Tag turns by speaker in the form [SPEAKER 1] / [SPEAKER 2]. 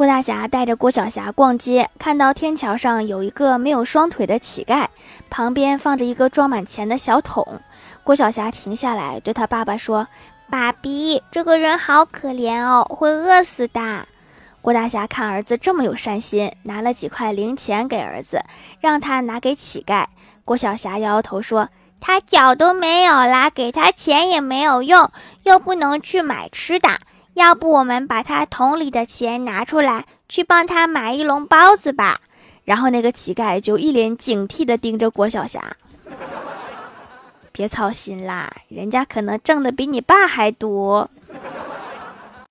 [SPEAKER 1] 郭大侠带着郭小霞逛街，看到天桥上有一个没有双腿的乞丐，旁边放着一个装满钱的小桶。郭小霞停下来，对他爸爸说：“爸比，这个人好可怜哦，会饿死的。”郭大侠看儿子这么有善心，拿了几块零钱给儿子，让他拿给乞丐。郭小霞摇摇头说：“他脚都没有啦，给他钱也没有用，又不能去买吃的。”要不我们把他桶里的钱拿出来，去帮他买一笼包子吧。然后那个乞丐就一脸警惕地盯着郭晓霞。别操心啦，人家可能挣的比你爸还多。